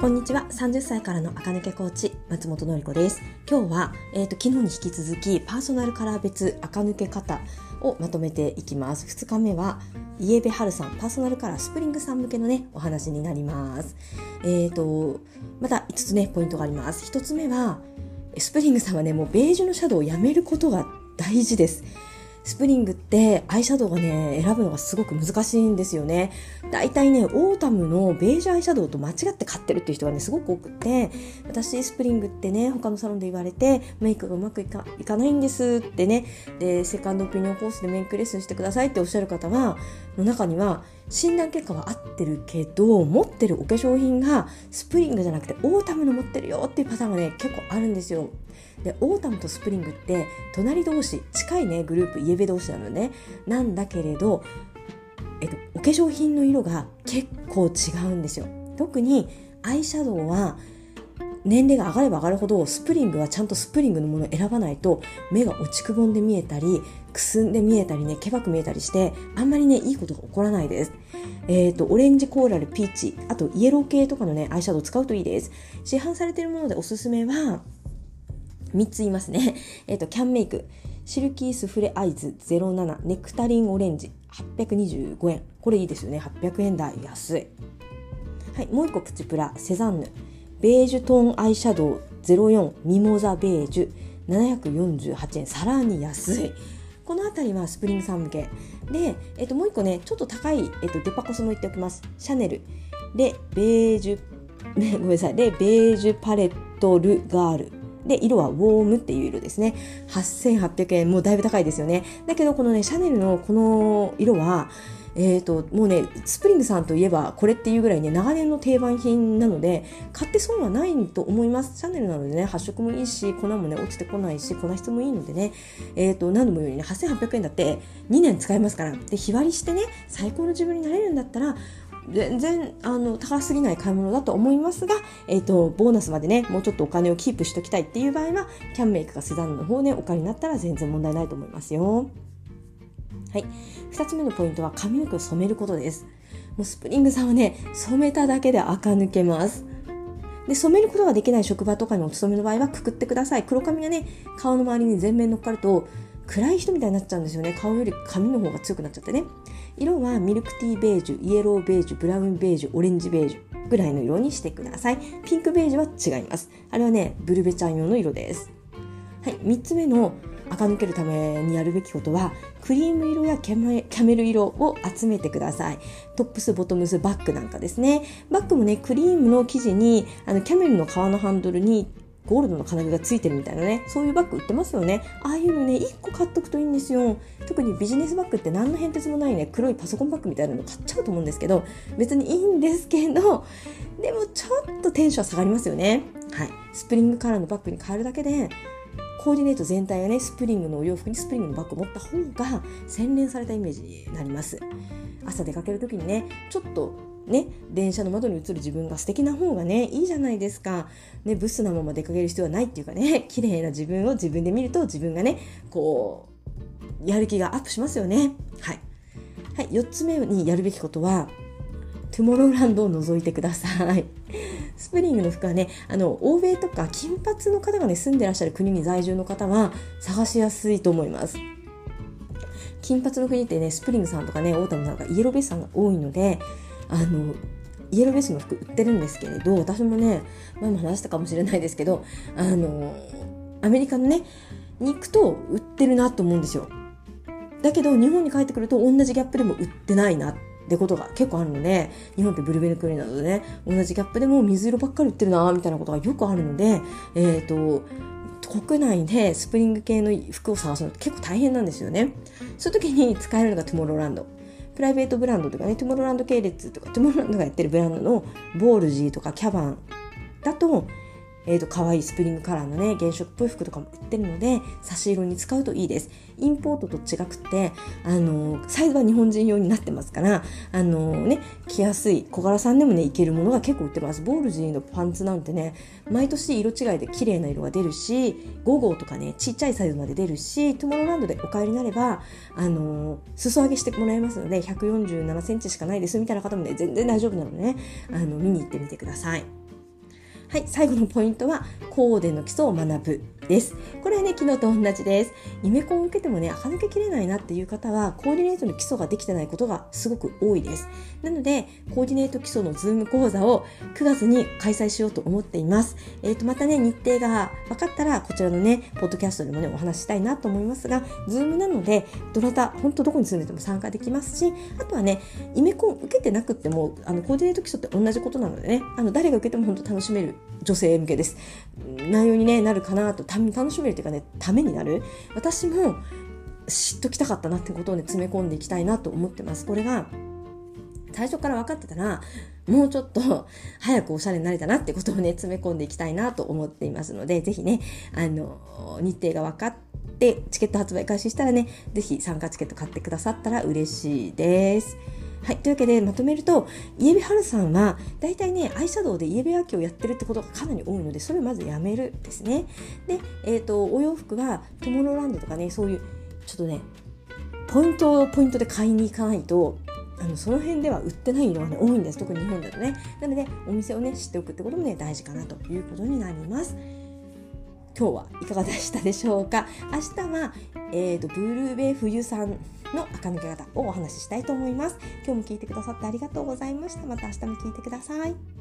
こんにちは。30歳からの垢抜けコーチ松本のり子です。今日は、えーと、昨日に引き続きパーソナルカラー別垢抜け方をまとめていきます。2日目はイエベ春さんパーソナルカラースプリングさん向けのねお話になります。えーとまた5つねポイントがあります。1つ目はスプリングさんはねもうベージュのシャドウをやめることが大事です。スプリングってアイシャドウがね、選ぶのがすごく難しいんですよね。だいたいね、オータムのベージュアイシャドウと間違って買ってるっていう人がね、すごく多くて、私スプリングってね、他のサロンで言われて、メイクがうまくいかいかないんですってね、で、セカンドオピニオンコースでメイクレッスンしてくださいっておっしゃる方は、の中には、診断結果は合ってるけど、持ってるお化粧品がスプリングじゃなくてオータムの持ってるよっていうパターンがね、結構あるんですよ。でオータムとスプリングって隣同士近いねグループイエベ同士なのねなんだけれど、えっと、お化粧品の色が結構違うんですよ特にアイシャドウは年齢が上がれば上がるほどスプリングはちゃんとスプリングのものを選ばないと目が落ちくぼんで見えたりくすんで見えたりねけばく見えたりしてあんまりねいいことが起こらないですえっ、ー、とオレンジコーラルピーチあとイエロー系とかのねアイシャドウ使うといいです市販されているものでおすすめは3つ言いますね。えっ、と、キャンメイク。シルキースフレアイズ07ネクタリンオレンジ825円。これいいですよね。800円台安い。はい、もう一個プチプラセザンヌ。ベージュトーンアイシャドウ04ミモザベージュ748円。さらに安い。この辺りはスプリングさん向け。で、えっと、もう一個ね、ちょっと高い、えっと、デパコスも言っておきます。シャネル。で、ベージュ、ごめんなさい。で、ベージュパレットルガール。で、色はウォームっていう色ですね。8800円、もうだいぶ高いですよね。だけど、このね、シャネルのこの色は、えーと、もうねスプリングさんといえばこれっていうぐらいね長年の定番品なので買って損はないと思いますシャネルなのでね発色もいいし粉もね落ちてこないし粉質もいいのでね、えーと、何度も言うようにね8800円だって2年使えますからで日割りしてね最高の自分になれるんだったら全然あの高すぎない買い物だと思いますが、えーと、ボーナスまでねもうちょっとお金をキープしておきたいっていう場合はキャンメイクかセザンヌの方ねお金になったら全然問題ないと思いますよ。はい、2つ目のポイントは髪の毛を染めることです。もうスプリングさんはね染めただけで垢抜けます。で染めることができない職場とかにお勤めの場合はくくってください。黒髪がね顔の周りに全面乗っかると暗い人みたいになっちゃうんですよね。顔より髪の方が強くなっちゃってね。色はミルクティーベージュイエローベージュブラウンベージュオレンジベージュぐらいの色にしてください。ピンクベージュは違います。あれはねブルベちゃん用の色です。はい。3つ目の垢抜けるためにやるべきことはクリーム色やキャメル色を集めてください。トップスボトムスバッグなんかですね。バッグもねクリームの生地にあのキャメルの皮のハンドルにゴールドの金具がついてるみたいなねそういうバッグ売ってますよね。ああいうのね1個買っとくといいんですよ。特にビジネスバッグって何の変哲もないね黒いパソコンバッグみたいなの買っちゃうと思うんですけど別にいいんですけどでもちょっとテンション下がりますよね。はい。スプリングカラーのバッグに変えるだけでコーディネート全体がねスプリングのお洋服にスプリングのバッグを持った方が洗練されたイメージになります朝出かける時にねちょっとね、電車の窓に映る自分が素敵な方がね、いいじゃないですか。ね、ブスなまま出かける必要はないっていうかね、綺麗な自分を自分で見ると自分がね、こう、やる気がアップしますよね。はい。はい、4つ目にやるべきことは、トゥモローランドを覗いてください。スプリングの服はね、あの、欧米とか金髪の方がね、住んでらっしゃる国に在住の方は探しやすいと思います。金髪の国ってね、スプリングさんとかね、オータムさんとかイエローベースさんが多いので、あのイエローベースの服売ってるんですけれど私もね前も話したかもしれないですけどあのアメリカのねに行くと売ってるなと思うんですよだけど日本に帰ってくると同じギャップでも売ってないなってことが結構あるので日本ってブルベルクリなどでね同じギャップでも水色ばっかり売ってるなみたいなことがよくあるのでえっ、ー、と国内でスプリング系の服を探すのって結構大変なんですよね。そういう時に使えるのがトゥモローランド。プライベートブランドとかねトゥモローランド系列とかトゥモローランドがやってるブランドのボールジーとかキャバンだとえーと、可愛いスプリングカラーのね原色っぽい服とかも売ってるので差し色に使うといいですインポートと違くてあのサイズは日本人用になってますからあのね着やすい小柄さんでもねいけるものが結構売ってますボールジーのパンツなんてね毎年色違いで綺麗な色が出るし5号とかねちっちゃいサイズまで出るしトゥモローランドでお帰りになればあの裾上げしてもらえますので147センチしかないですみたいな方もね全然大丈夫なのでねあの見に行ってみてください。はい最後のポイントはコーデの基礎を学ぶです。これはね昨日と同じです。イメコンを受けてもね垢抜けきれないなっていう方はコーディネートの基礎ができてないことがすごく多いです。なのでコーディネート基礎のズーム講座を9月に開催しようと思っています。えっ、ー、とまたね日程が分かったらこちらのねポッドキャストでもねお話ししたいなと思いますがズームなのでどなた本当どこに住んでても参加できますしあとはねイメコン受けてなくてもあのコーディネート基礎って同じことなのでねあの誰が受けても本当楽しめる女性向けです。内容に、ね、なるかなと楽しめるというかねためになる。私も知っときたかったなってことをね詰め込んでいきたいなと思ってます。これが最初から分かってたらもうちょっと早くおしゃれになれたなってことをね詰め込んでいきたいなと思っていますので是非ねあの日程が分かってチケット発売開始したらね是非参加チケット買ってくださったら嬉しいです。はい。というわけで、まとめると、イエベハルさんは、大体ね、アイシャドウでイエベアキをやってるってことがかなり多いので、それをまずやめるですね。で、えっ、ー、と、お洋服は、トモローランドとかね、そういう、ちょっとね、ポイントをポイントで買いに行かないと、あのその辺では売ってないのが、ね、多いんです特に日本だとねなのでお店をね知っておくってこともね大事かなということになります今日はいかがでしたでしょうか明日は、えーと、ブルーベ冬さんの垢抜け方をお話ししたいと思います。今日も聞いてくださってありがとうございました。また明日も聞いてください。